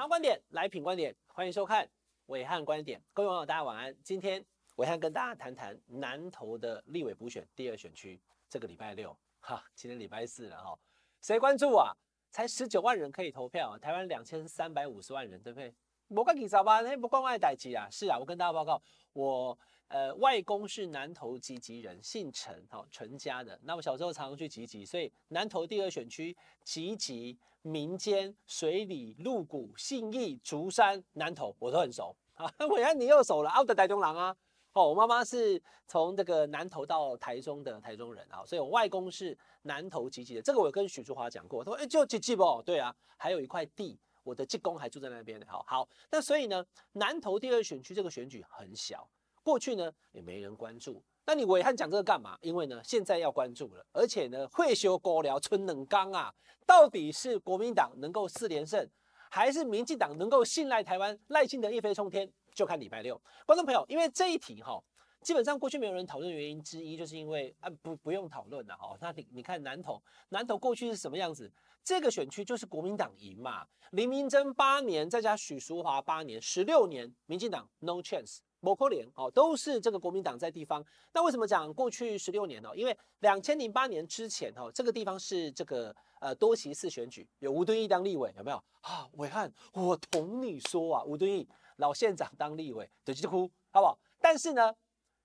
想要观点来品观点，欢迎收看伟汉观点。各位网友，大家晚安。今天伟汉跟大家谈谈南投的立委补选第二选区。这个礼拜六，哈，今天礼拜四了哈。谁关注啊？才十九万人可以投票，台湾两千三百五十万人，对不对？我跟你说吧，那不关外代志啊。是啊，我跟大家报告，我呃外公是南投集集人，姓陈，哈，陈家的。那我小时候常常去集集，所以南投第二选区集集。民间、水里、鹿谷、信义、竹山、南投，我都很熟啊。暐瀚你又熟了，我的台中郎啊。哦，我妈妈是从这个南投到台中的台中人啊，所以我外公是南投集集的。这个我跟许淑华讲过，他说：“哎、欸，就集集不？对啊，还有一块地，我的继公还住在那边的。”好好，那所以呢，南投第二选区这个选举很小，过去呢也没人关注。那你伟汉讲这个干嘛？因为呢，现在要关注了，而且呢，会修国寮春冷刚啊，到底是国民党能够四连胜，还是民进党能够信赖台湾赖清德一飞冲天？就看礼拜六。观众朋友，因为这一题哈，基本上过去没有人讨论原因之一，就是因为啊不不用讨论了哈。那你你看南投，南投过去是什么样子？这个选区就是国民党赢嘛，林明溱八年，再加许淑华八年，十六年，民进党 no chance。某科联哦，都是这个国民党在地方。那为什么讲过去十六年呢？因为两千零八年之前哦，这个地方是这个呃多席次选举，有吴敦义当立委，有没有啊？伟汉，我同你说啊，吴敦义老县长当立委，就就哭，好不好？但是呢。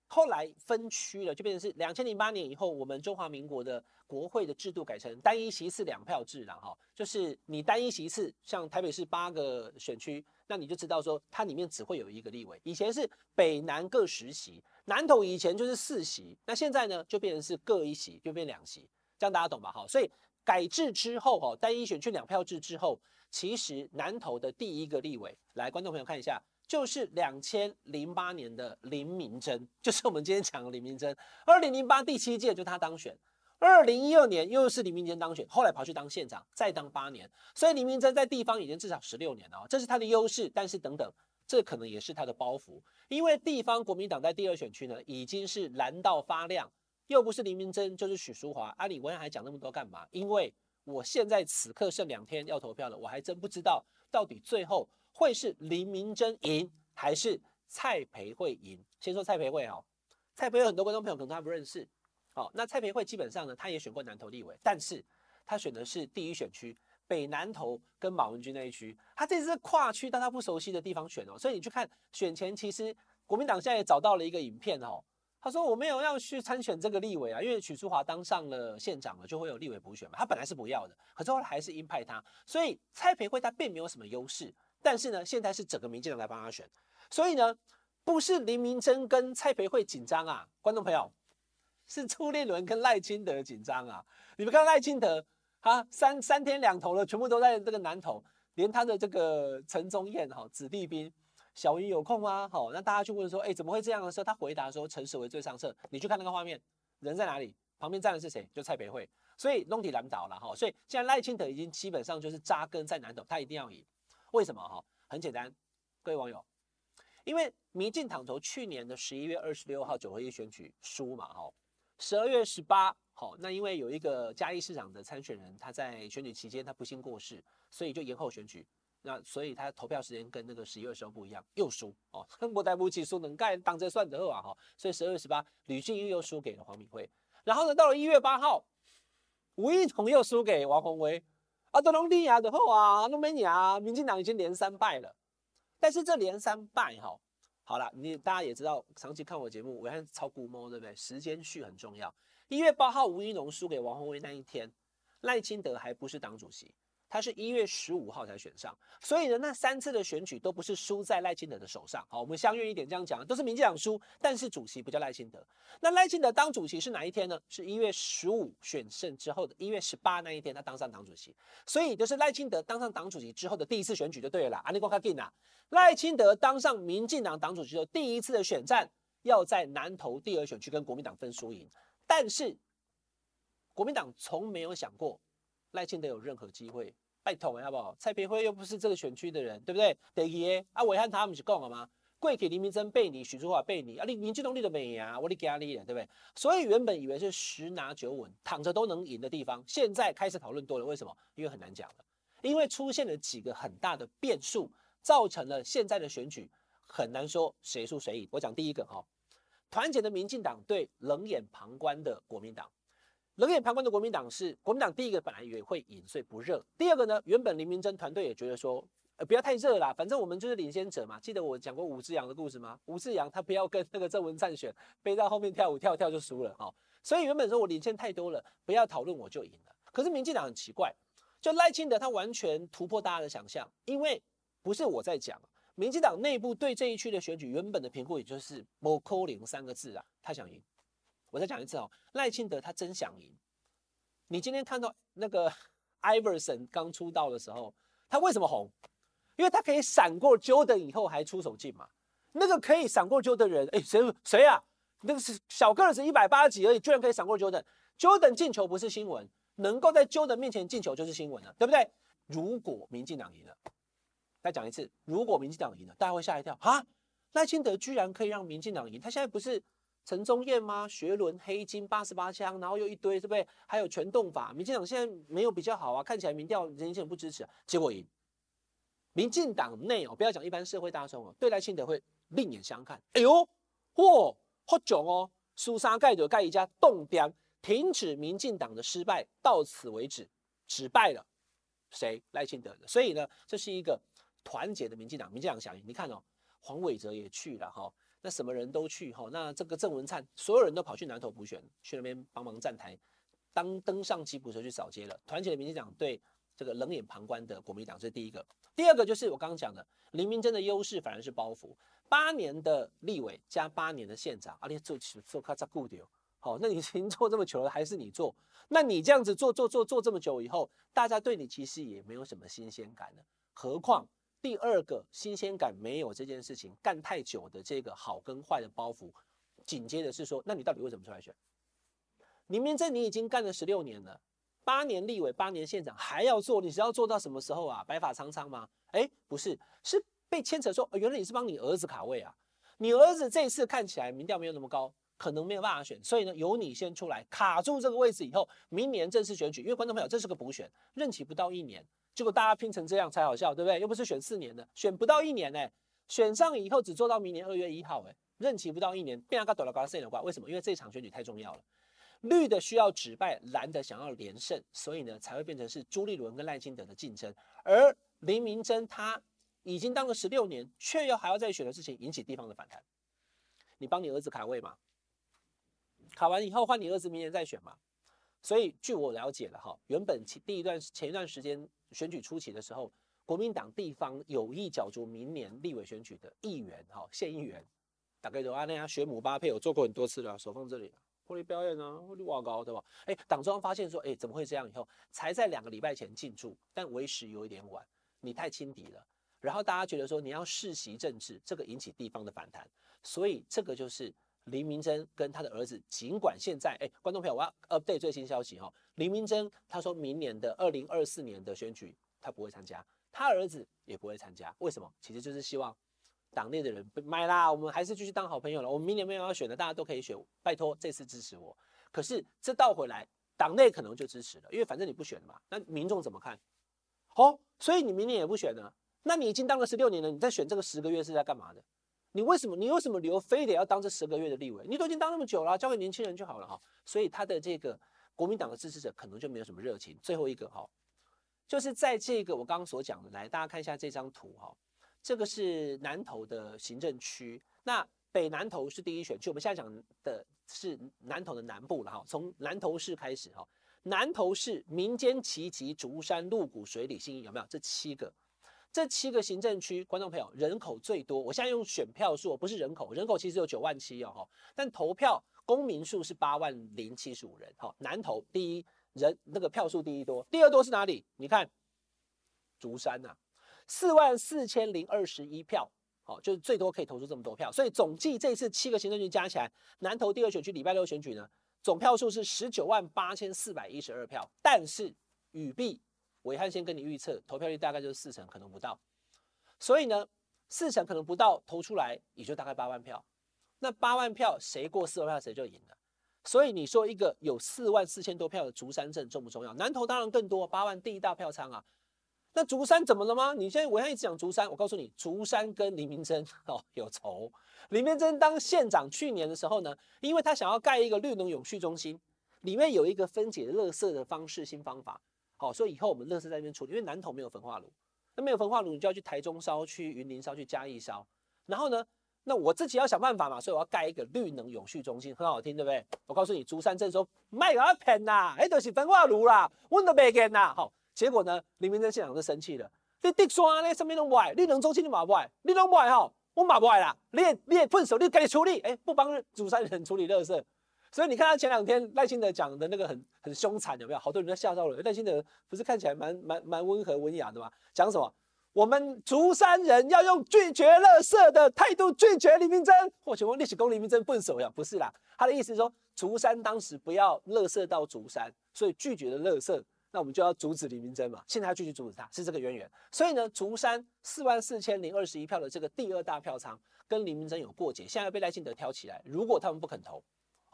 后来分区了，就变成是两千零八年以后，我们中华民国的国会的制度改成单一席次两票制了哈，就是你单一席次，像台北市八个选区，那你就知道说它里面只会有一个立委。以前是北南各十席，南投以前就是四席，那现在呢就变成是各一席，就变两席，这样大家懂吧？哈，所以改制之后哈，单一选区两票制之后，其实南投的第一个立委，来观众朋友看一下。就是两千零八年的林明珍，就是我们今天讲的林明珍。二零零八第七届就他当选，二零一二年又是林明珍当选，后来跑去当县长，再当八年，所以林明珍在地方已经至少十六年了，这是他的优势。但是等等，这可能也是他的包袱，因为地方国民党在第二选区呢已经是蓝到发亮，又不是林明珍就是许淑华，阿里文还讲那么多干嘛？因为我现在此刻剩两天要投票了，我还真不知道到底最后。会是林明珍赢还是蔡培慧赢？先说蔡培慧哦，蔡培慧很多观众朋友可能他不认识。好，那蔡培慧基本上呢，他也选过南投立委，但是他选的是第一选区北南投跟马文君那一区，他这次跨区到他不熟悉的地方选哦，所以你去看选前，其实国民党现在也找到了一个影片哦。他说我没有要去参选这个立委啊，因为许淑华当上了县长了，就会有立委补选嘛。他本来是不要的，可是后来还是鹰派他，所以蔡培慧他并没有什么优势。但是呢，现在是整个民进党来帮他选，所以呢，不是林明珍跟蔡培慧紧张啊，观众朋友，是朱立伦跟赖清德紧张啊。你们看赖清德啊，三三天两头了，全部都在这个南投，连他的这个陈宗彦哈子弟兵。小云有空吗？好，那大家去问说，哎，怎么会这样的时候，他回答说，陈时为最上策。你去看那个画面，人在哪里？旁边站的是谁？就蔡培慧。所以弄体难倒了哈。所以现在赖清德已经基本上就是扎根在南投，他一定要赢。为什么哈？很简单，各位网友，因为民进党从去年的十一月二十六号九合一选举输嘛哈，十二月十八好，那因为有一个嘉义市长的参选人，他在选举期间他不幸过世，所以就延后选举。那所以他投票时间跟那个十一月十号不一样，又输哦，恨不得不起输能干当着算得啊哈，所以十二月十八吕俊英又输给了黄敏惠，然后呢，到了一月八号，吴益彤又输给王鸿薇，啊，都拢厉害的后啊，都没你啊，民进党已经连三败了，但是这连三败哈，好了，你大家也知道，长期看我节目，我看超估摸对不对？时间序很重要，一月八号吴怡农输给王宏威那一天，赖清德还不是党主席。他是一月十五号才选上，所以呢，那三次的选举都不是输在赖清德的手上。好，我们相约一点这样讲，都是民进党输，但是主席不叫赖清德。那赖清德当主席是哪一天呢？是一月十五选胜之后的一月十八那一天，他当上党主席。所以就是赖清德当上党主席之后的第一次选举就对了。阿尼瓜卡金呐，赖清德当上民进党党主席的第一次的选战，要在南投第二选区跟国民党分输赢，但是国民党从没有想过赖清德有任何机会。拜托，好不好？蔡培辉又不是这个选区的人，对不对？第二个啊，暐瀚他们是讲了吗？过去林明溱背你，许淑华背你啊，你民进党你都没赢啊，我的家里人，对不对？所以原本以为是十拿九稳，躺着都能赢的地方，现在开始讨论多了，为什么？因为很难讲了。因为出现了几个很大的变数，造成了现在的选举很难说谁输谁赢。我讲第一个哈，团结的民进党对冷眼旁观的国民党。冷眼旁观的国民党是国民党第一个本来以为会赢，所以不热。第二个呢，原本林明溱团队也觉得说，呃，不要太热啦，反正我们就是领先者嘛。记得我讲过吴志扬的故事吗？吴志扬他不要跟那个郑文灿选，背到后面跳舞跳跳就输了哈。所以原本说我领先太多了，不要讨论我就赢了。可是民进党很奇怪，就赖清德他完全突破大家的想象，因为不是我在讲，民进党内部对这一区的选举原本的评估也就是“某扣零”三个字啊，他想赢。我再讲一次哦，赖清德他真想赢。你今天看到那个 Iverson 刚出道的时候，他为什么红？因为他可以闪过 Jordan 以后还出手进嘛。那个可以闪过 Jordan 人，哎，谁谁啊？那个是小个子一百八十几而已，居然可以闪过 Jordan。Jordan 进球不是新闻，能够在 Jordan 面前进球就是新闻了，对不对？如果民进党赢了，再讲一次，如果民进党赢了，大家会吓一跳啊！赖清德居然可以让民进党赢，他现在不是？陈宗彦吗？学伦、黑金、八十八枪，然后又一堆，对不对？还有全动法。民进党现在没有比较好啊，看起来民调人人不支持，啊，结果赢。民进党内哦，不要讲一般社会大众哦，对赖清德会另眼相看。哎呦，嚯，好囧哦！苏沙盖的盖一家动点，停止民进党的失败，到此为止，只败了谁？赖清德的。所以呢，这是一个团结的民进党。民进党想赢，你看哦，黄伟哲也去了哈。那什么人都去哈，那这个郑文灿，所有人都跑去南投补选，去那边帮忙站台，当登上吉普车去扫街了。团结的民进党对这个冷眼旁观的国民党，这是第一个。第二个就是我刚刚讲的，林明溱的优势反而是包袱，八年的立委加八年的县长，而且做做卡扎固丢，好，那你已经做这么久了，还是你做？那你这样子做做做做这么久以后，大家对你其实也没有什么新鲜感了，何况。第二个新鲜感没有这件事情干太久的这个好跟坏的包袱，紧接着是说，那你到底为什么出来选？明明溱你已经干了十六年了，八年立委，八年县长，还要做，你是要做到什么时候啊？白发苍苍吗？哎，不是，是被牵扯说，原来你是帮你儿子卡位啊。你儿子这次看起来民调没有那么高，可能没有办法选，所以呢，由你先出来卡住这个位置以后，明年正式选举，因为观众朋友，这是个补选，任期不到一年。结果大家拼成这样才好笑，对不对？又不是选四年的，选不到一年呢、欸，选上以后只做到明年二月一号，哎，任期不到一年，变阿卡朵拉嘎塞的话，为什么？因为这场选举太重要了，绿的需要止败，蓝的想要连胜，所以呢才会变成是朱立伦跟赖清德的竞争。而林明珍他已经当了十六年，却又还要再选的事情，引起地方的反弹。你帮你儿子卡位嘛，卡完以后换你儿子明年再选嘛。所以据我了解了哈，原本前第一段前一段时间。选举初期的时候，国民党地方有意角逐明年立委选举的议员，哈，县议员，大概都啊，那样学姆巴佩，我做过很多次了，手放这里，婚礼表演啊，婚礼哇高，对吧？哎，党中央发现说，哎，怎么会这样？以后才在两个礼拜前进驻，但为时有一点晚，你太轻敌了。然后大家觉得说，你要世袭政治，这个引起地方的反弹，所以这个就是林明真跟他的儿子，尽管现在，哎，观众朋友，我要 update 最新消息哈。林明真他说明年的二零二四年的选举他不会参加，他儿子也不会参加。为什么？其实就是希望党内的人买啦，我们还是继续当好朋友了。我们明年没有要选的，大家都可以选，拜托这次支持我。可是这倒回来，党内可能就支持了，因为反正你不选嘛，那民众怎么看？哦，所以你明年也不选呢？那你已经当了十六年了，你在选这个十个月是在干嘛的？你为什么你为什么理由非得要当这十个月的立委？你都已经当那么久了，交给年轻人就好了哈。所以他的这个。国民党的支持者可能就没有什么热情。最后一个哈，就是在这个我刚刚所讲的，来大家看一下这张图哈，这个是南投的行政区，那北南投是第一选区。我们现在讲的是南投的南部了哈，从南投市开始哈，南投市民间奇迹竹山、鹿谷、水里、信有没有？这七个，这七个行政区，观众朋友人口最多。我现在用选票数，不是人口，人口其实有九万七哦，但投票。公民数是八万零七十五人，好，南投第一人那个票数第一多，第二多是哪里？你看竹山呐、啊，四万四千零二十一票，好，就是最多可以投出这么多票，所以总计这次七个行政区加起来，南投第二选区礼拜六选举呢，总票数是十九万八千四百一十二票，但是语毕，伟汉先跟你预测，投票率大概就是四成，可能不到，所以呢，四成可能不到，投出来也就大概八万票。那八万票谁过四万票谁就赢了，所以你说一个有四万四千多票的竹山镇重不重要？南投当然更多，八万第一大票仓啊。那竹山怎么了吗？你现在暐瀚一直讲竹山，我告诉你，竹山跟林明真 哦有仇。林明真当县长去年的时候呢，因为他想要盖一个绿能永续中心，里面有一个分解垃圾的方式新方法，好，所以以后我们垃圾在那边处理，因为南投没有焚化炉，那没有焚化炉，你就要去台中烧、去云林烧、去嘉义烧，然后呢，那我自己要想办法嘛，所以我要盖一个绿能永续中心，很好听，对不对？我告诉你，竹山镇说卖给他骗呐，哎，都是焚化炉啦，我都没见呐，好，结果呢，林明溱县长就生气了，你地山呢上面都卖，绿能中心你嘛不买？你都买哈？我嘛不来啦，你也你也分手，你赶紧处理，哎、不帮竹山人处理垃圾，所以你看他前两天赖清德讲的那个很很凶残，有没有？好多人都吓到了。赖清德不是看起来蛮蛮蛮温和文雅的吗？讲什么？我们竹山人要用拒绝垃圾的态度拒绝李明溱。或许问历史公李明溱分手呀？不是啦，他的意思是说，竹山当时不要垃圾到竹山，所以拒绝了垃圾。那我们就要阻止李明溱嘛，现在要继续阻止他，是这个渊源。所以呢，竹山四万四千零二十一票的这个第二大票仓跟李明溱有过节，现在被赖清德挑起来。如果他们不肯投，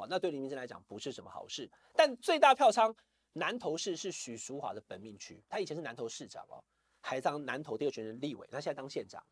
那对林明溱来讲不是什么好事。但最大票仓南投市是许淑华的本命区，他以前是南投市长哦，还当南投第二选人立委，他现在当县长。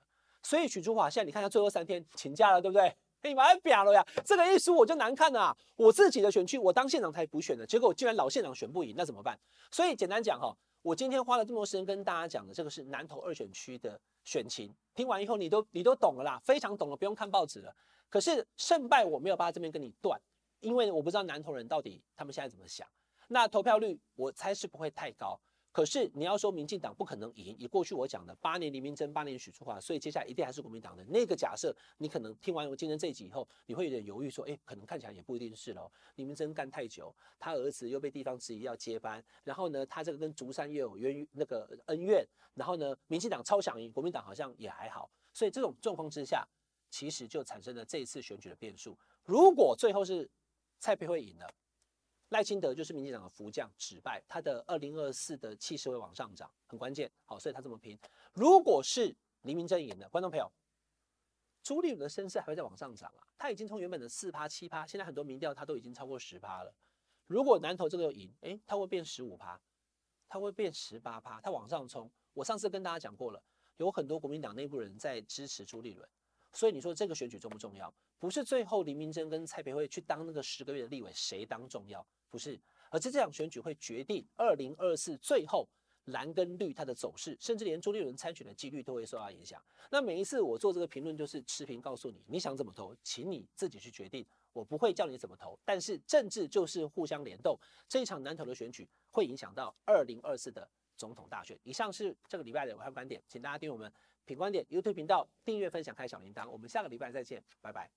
所以许淑华现在你看他最后三天请假了，对不对？你把他表了呀！这个一输我就难看了啊！我自己的选区，我当县长才补选的，结果竟然老县长选不赢，那怎么办？所以简单讲哈，我今天花了这么多时间跟大家讲的，这个是南投二选区的选情。听完以后，你都你都懂了啦，非常懂了，不用看报纸了。可是胜败我没有办法这边跟你断，因为我不知道南投人到底他们现在怎么想。那投票率我猜是不会太高。可是你要说民进党不可能赢，以过去我讲的八年林明溱，八年许淑华，所以接下来一定还是国民党的那个假设。你可能听完我今天这一集以后，你会有点犹豫，说，哎，可能看起来也不一定是喽。林明真干太久，他儿子又被地方质疑要接班，然后呢，他这个跟竹山又有冤那个恩怨，然后呢，民进党超想赢，国民党好像也还好，所以这种状况之下，其实就产生了这一次选举的变数。如果最后是蔡培慧赢了。赖清德就是民进党的福将，只败，他的二零二四的气势会往上涨，很关键。好，所以他这么拼。如果是黎明溱赢的，观众朋友，朱立伦的声势还会再往上涨啊？他已经从原本的四趴七趴，现在很多民调他都已经超过十趴了。如果南投这个又赢，诶，他会变十五趴，他会变十八趴，他往上冲。我上次跟大家讲过了，有很多国民党内部人在支持朱立伦。所以你说这个选举重不重要？不是最后林明溱跟蔡培慧去当那个十个月的立委谁当重要？不是，而是这场选举会决定二零二四最后蓝跟绿它的走势，甚至连朱立伦参选的几率都会受到影响。那每一次我做这个评论，就是持平告诉你，你想怎么投，请你自己去决定，我不会叫你怎么投。但是政治就是互相联动，这一场南投的选举会影响到二零二四的总统大选。以上是这个礼拜的暐瀚观点，请大家订阅我们。品观点 YouTube 频道订阅、分享、开小铃铛，我们下个礼拜再见，拜拜。